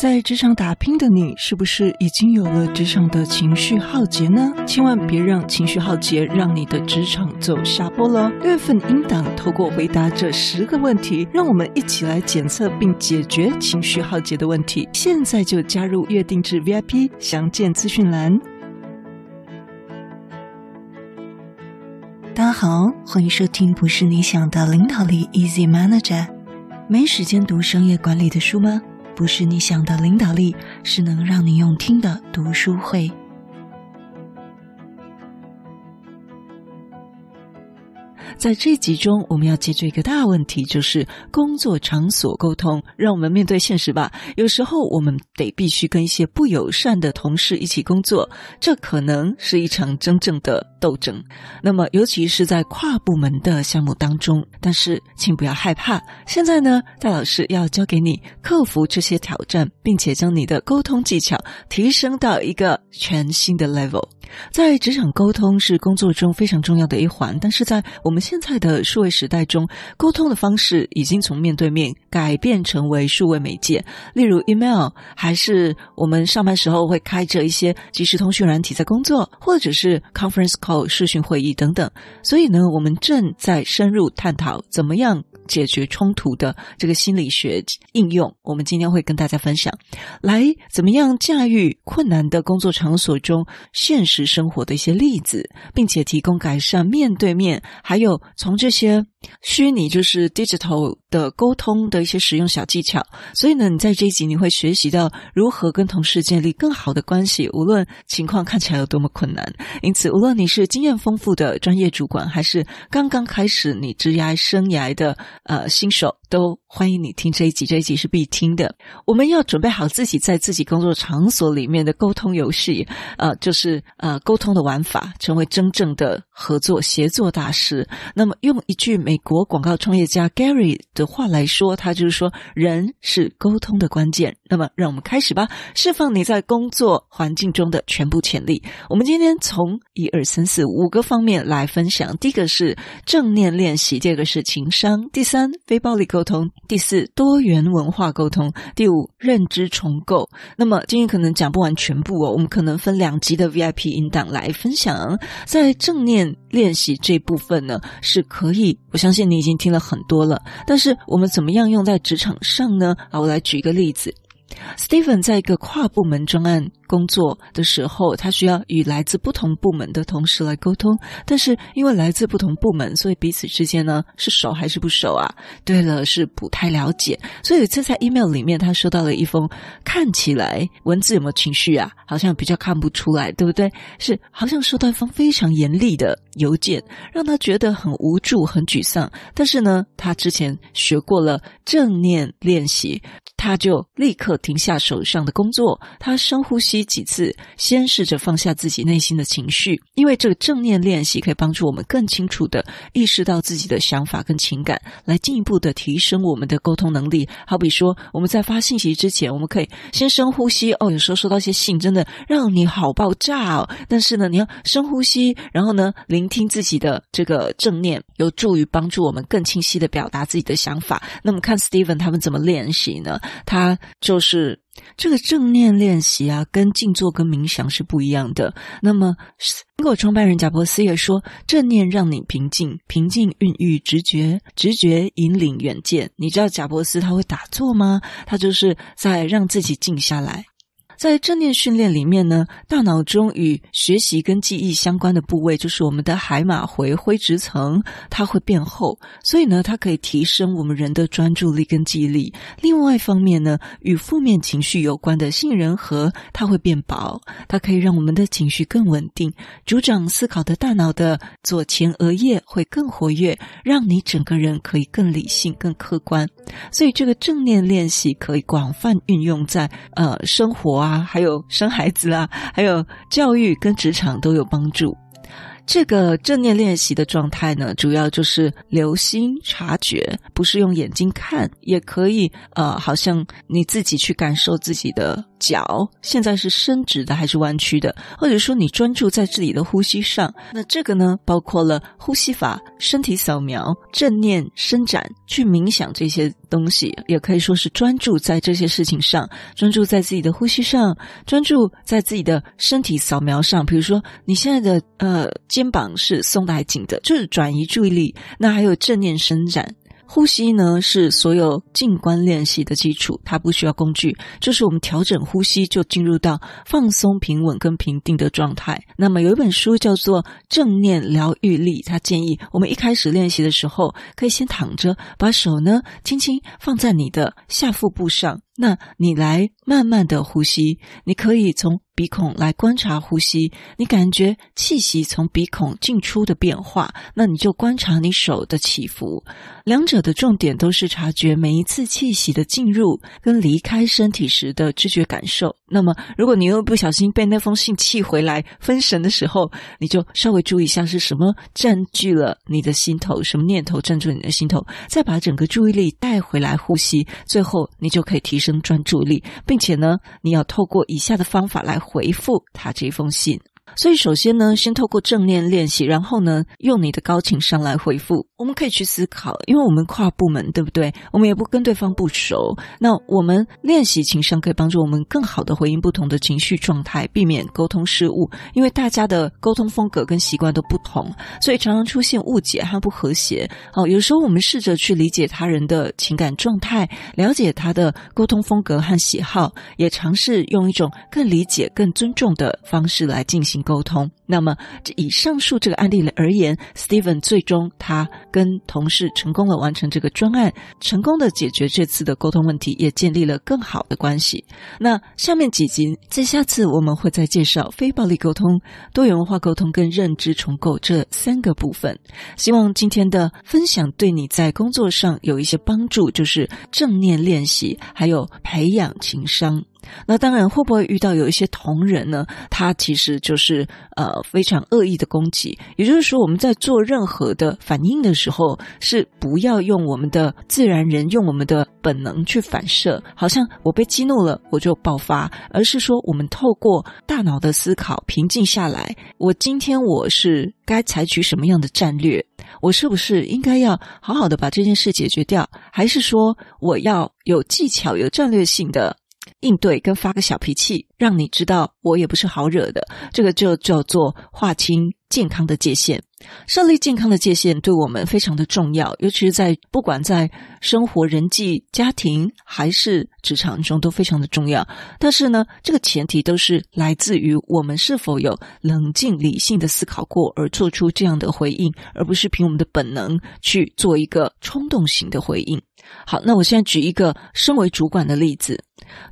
在职场打拼的你，是不是已经有了职场的情绪浩劫呢？千万别让情绪浩劫让你的职场走下坡了。六月份应档透过回答这十个问题，让我们一起来检测并解决情绪浩劫的问题。现在就加入月定制 VIP，详见资讯栏。大家好，欢迎收听不是你想的领导力 Easy Manager。没时间读商业管理的书吗？不是你想的领导力，是能让你用听的读书会。在这集中，我们要解决一个大问题，就是工作场所沟通。让我们面对现实吧。有时候我们得必须跟一些不友善的同事一起工作，这可能是一场真正的斗争。那么，尤其是在跨部门的项目当中。但是，请不要害怕。现在呢，戴老师要教给你克服这些挑战，并且将你的沟通技巧提升到一个全新的 level。在职场沟通是工作中非常重要的一环，但是在我们现在的数位时代中，沟通的方式已经从面对面改变成为数位媒介，例如 email，还是我们上班时候会开着一些即时通讯软体在工作，或者是 conference call 视讯会议等等。所以呢，我们正在深入探讨怎么样解决冲突的这个心理学应用。我们今天会跟大家分享，来怎么样驾驭困难的工作场所中现实生活的一些例子，并且提供改善面对面，还有从这些虚拟就是 digital 的沟通的一些实用小技巧。所以呢，你在这一集你会学习到如何跟同事建立更好的关系，无论情况看起来有多么困难。因此，无论你是经验丰富的专业主管，还是刚刚开始你职涯生涯的呃新手，都欢迎你听这一集。这一集是必听的。我们要准备好自己在自己工作场所里面的沟通游戏，呃，就是呃。沟通的玩法，成为真正的合作协作大师。那么，用一句美国广告创业家 Gary 的话来说，他就是说：“人是沟通的关键。”那么，让我们开始吧，释放你在工作环境中的全部潜力。我们今天从一二三四五个方面来分享。第一个是正念练习，第二个是情商，第三非暴力沟沟通，第四多元文化沟通，第五认知重构。那么，今天可能讲不完全部哦，我们可能分两集的 VIP 音档来分享。在正念练习这部分呢，是可以，我相信你已经听了很多了。但是，我们怎么样用在职场上呢？啊，我来举一个例子。Steven 在一个跨部门专案工作的时候，他需要与来自不同部门的同事来沟通。但是因为来自不同部门，所以彼此之间呢，是熟还是不熟啊？对了，是不太了解。所以这在 email 里面，他收到了一封看起来文字有没有情绪啊？好像比较看不出来，对不对？是好像收到一封非常严厉的邮件，让他觉得很无助、很沮丧。但是呢，他之前学过了正念练习。他就立刻停下手上的工作，他深呼吸几次，先试着放下自己内心的情绪，因为这个正念练习可以帮助我们更清楚地意识到自己的想法跟情感，来进一步地提升我们的沟通能力。好比说，我们在发信息之前，我们可以先深呼吸。哦，有时候收到一些信，真的让你好爆炸哦。但是呢，你要深呼吸，然后呢，聆听自己的这个正念，有助于帮助我们更清晰地表达自己的想法。那么，看 Steven 他们怎么练习呢？他就是这个正念练习啊，跟静坐跟冥想是不一样的。那么，苹果创办人贾伯斯也说，正念让你平静，平静孕育直觉，直觉引领远见。你知道贾伯斯他会打坐吗？他就是在让自己静下来。在正念训练里面呢，大脑中与学习跟记忆相关的部位，就是我们的海马回灰质层，它会变厚，所以呢，它可以提升我们人的专注力跟记忆力。另外一方面呢，与负面情绪有关的杏仁核，它会变薄，它可以让我们的情绪更稳定。主掌思考的大脑的左前额叶会更活跃，让你整个人可以更理性、更客观。所以，这个正念练习可以广泛运用在呃生活啊。啊，还有生孩子啊，还有教育跟职场都有帮助。这个正念练习的状态呢，主要就是留心察觉，不是用眼睛看，也可以呃，好像你自己去感受自己的脚现在是伸直的还是弯曲的，或者说你专注在自己的呼吸上。那这个呢，包括了呼吸法、身体扫描、正念伸展、去冥想这些东西，也可以说是专注在这些事情上，专注在自己的呼吸上，专注在自己的身体扫描上。比如说，你现在的呃肩膀是松的还紧的，就是转移注意力。那还有正念伸展。呼吸呢，是所有静观练习的基础，它不需要工具，就是我们调整呼吸就进入到放松、平稳跟平定的状态。那么有一本书叫做《正念疗愈力》，它建议我们一开始练习的时候，可以先躺着，把手呢轻轻放在你的下腹部上。那你来慢慢的呼吸，你可以从鼻孔来观察呼吸，你感觉气息从鼻孔进出的变化，那你就观察你手的起伏。两者的重点都是察觉每一次气息的进入跟离开身体时的知觉感受。那么，如果你又不小心被那封信气回来分神的时候，你就稍微注意一下是什么占据了你的心头，什么念头占据你的心头，再把整个注意力带回来呼吸，最后你就可以提生专注力，并且呢，你要透过以下的方法来回复他这封信。所以，首先呢，先透过正念练习，然后呢，用你的高情商来回复。我们可以去思考，因为我们跨部门，对不对？我们也不跟对方不熟。那我们练习情商，可以帮助我们更好的回应不同的情绪状态，避免沟通失误。因为大家的沟通风格跟习惯都不同，所以常常出现误解和不和谐。好，有时候我们试着去理解他人的情感状态，了解他的沟通风格和喜好，也尝试用一种更理解、更尊重的方式来进行行沟通。那么，以上述这个案例而言，Steven 最终他跟同事成功的完成这个专案，成功的解决这次的沟通问题，也建立了更好的关系。那下面几集，在下次我们会再介绍非暴力沟通、多元文化沟通跟认知重构这三个部分。希望今天的分享对你在工作上有一些帮助，就是正念练习，还有培养情商。那当然，会不会遇到有一些同仁呢？他其实就是呃非常恶意的攻击。也就是说，我们在做任何的反应的时候，是不要用我们的自然人，用我们的本能去反射，好像我被激怒了我就爆发，而是说我们透过大脑的思考，平静下来。我今天我是该采取什么样的战略？我是不是应该要好好的把这件事解决掉？还是说我要有技巧、有战略性的？应对跟发个小脾气，让你知道我也不是好惹的，这个就叫做划清健康的界限。设立健康的界限对我们非常的重要，尤其是在不管在生活、人际、家庭还是职场中都非常的重要。但是呢，这个前提都是来自于我们是否有冷静理性的思考过而做出这样的回应，而不是凭我们的本能去做一个冲动型的回应。好，那我现在举一个身为主管的例子。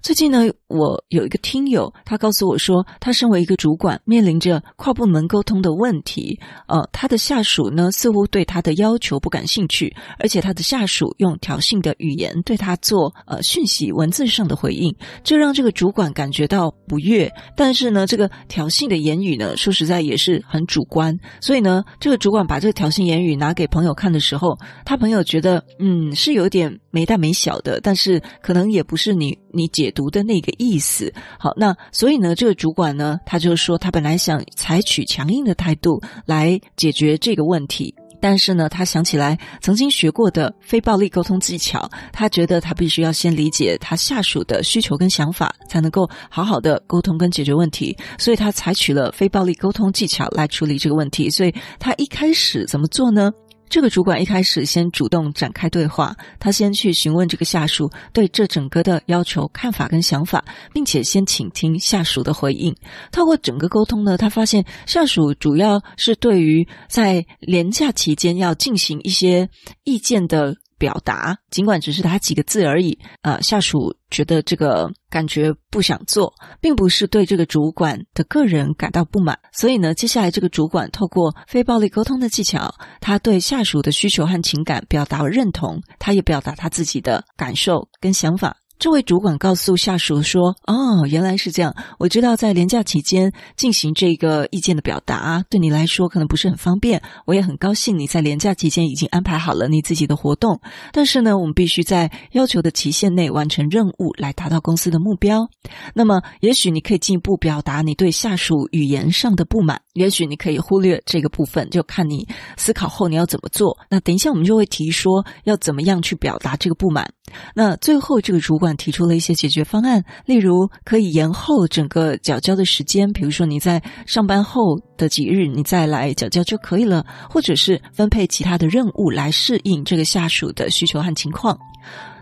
最近呢，我有一个听友，他告诉我说，他身为一个主管，面临着跨部门沟通的问题。呃，他的下属呢，似乎对他的要求不感兴趣，而且他的下属用挑衅的语言对他做呃讯息文字上的回应，这让这个主管感觉到不悦。但是呢，这个挑衅的言语呢，说实在也是很主观。所以呢，这个主管把这个挑衅言语拿给朋友看的时候，他朋友觉得，嗯，是有点没大没小的，但是可能也不是你你解读的那个意思。好，那所以呢，这个主管呢，他就说他本来想采取强硬的态度来解决这个问题，但是呢，他想起来曾经学过的非暴力沟通技巧，他觉得他必须要先理解他下属的需求跟想法，才能够好好的沟通跟解决问题。所以他采取了非暴力沟通技巧来处理这个问题。所以他一开始怎么做呢？这个主管一开始先主动展开对话，他先去询问这个下属对这整个的要求看法跟想法，并且先倾听下属的回应。透过整个沟通呢，他发现下属主要是对于在连假期间要进行一些意见的。表达，尽管只是他几个字而已，啊，下属觉得这个感觉不想做，并不是对这个主管的个人感到不满。所以呢，接下来这个主管透过非暴力沟通的技巧，他对下属的需求和情感表达了认同，他也表达他自己的感受跟想法。这位主管告诉下属说：“哦，原来是这样。我知道在年假期间进行这个意见的表达，对你来说可能不是很方便。我也很高兴你在年假期间已经安排好了你自己的活动。但是呢，我们必须在要求的期限内完成任务，来达到公司的目标。那么，也许你可以进一步表达你对下属语言上的不满，也许你可以忽略这个部分，就看你思考后你要怎么做。那等一下我们就会提说要怎么样去表达这个不满。那最后这个主管。”提出了一些解决方案，例如可以延后整个缴交的时间，比如说你在上班后的几日你再来缴交就可以了，或者是分配其他的任务来适应这个下属的需求和情况。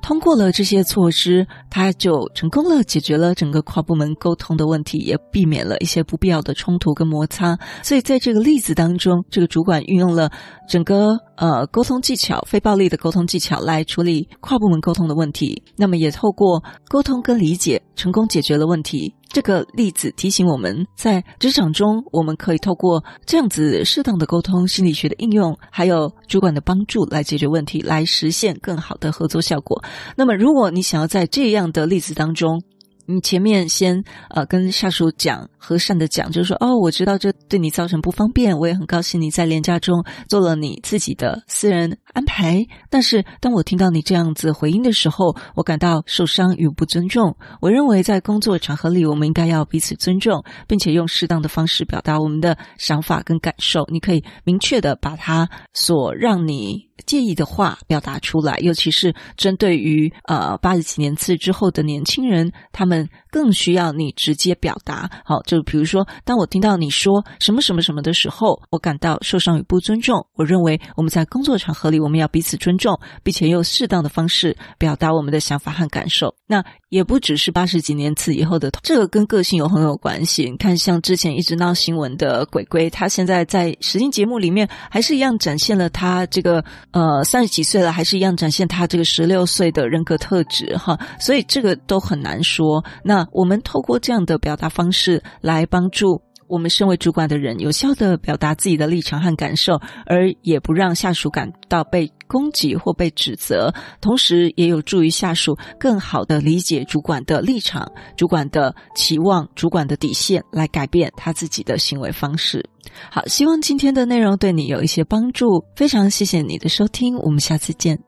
通过了这些措施，他就成功了解决了整个跨部门沟通的问题，也避免了一些不必要的冲突跟摩擦。所以在这个例子当中，这个主管运用了整个呃沟通技巧、非暴力的沟通技巧来处理跨部门沟通的问题。那么也透过沟通跟理解，成功解决了问题。这个例子提醒我们在职场中，我们可以透过这样子适当的沟通、心理学的应用，还有主管的帮助来解决问题，来实现更好的合作效果。那么，如果你想要在这样的例子当中，你前面先呃跟下属讲，和善的讲，就是说哦，我知道这对你造成不方便，我也很高兴你在连假中做了你自己的私人安排。但是当我听到你这样子回应的时候，我感到受伤与不尊重。我认为在工作场合里，我们应该要彼此尊重，并且用适当的方式表达我们的想法跟感受。你可以明确的把他所让你介意的话表达出来，尤其是针对于呃八十几年次之后的年轻人，他们们更需要你直接表达。好，就比如说，当我听到你说什么什么什么的时候，我感到受伤与不尊重。我认为我们在工作场合里，我们要彼此尊重，并且用适当的方式表达我们的想法和感受。那也不只是八十几年次以后的，这个跟个性有很有关系。你看，像之前一直闹新闻的鬼鬼，他现在在实境节目里面还是一样展现了他这个。呃，三十几岁了，还是一样展现他这个十六岁的人格特质哈，所以这个都很难说。那我们透过这样的表达方式来帮助我们身为主管的人，有效地表达自己的立场和感受，而也不让下属感到被攻击或被指责，同时也有助于下属更好地理解主管的立场、主管的期望、主管的底线，来改变他自己的行为方式。好，希望今天的内容对你有一些帮助。非常谢谢你的收听，我们下次见。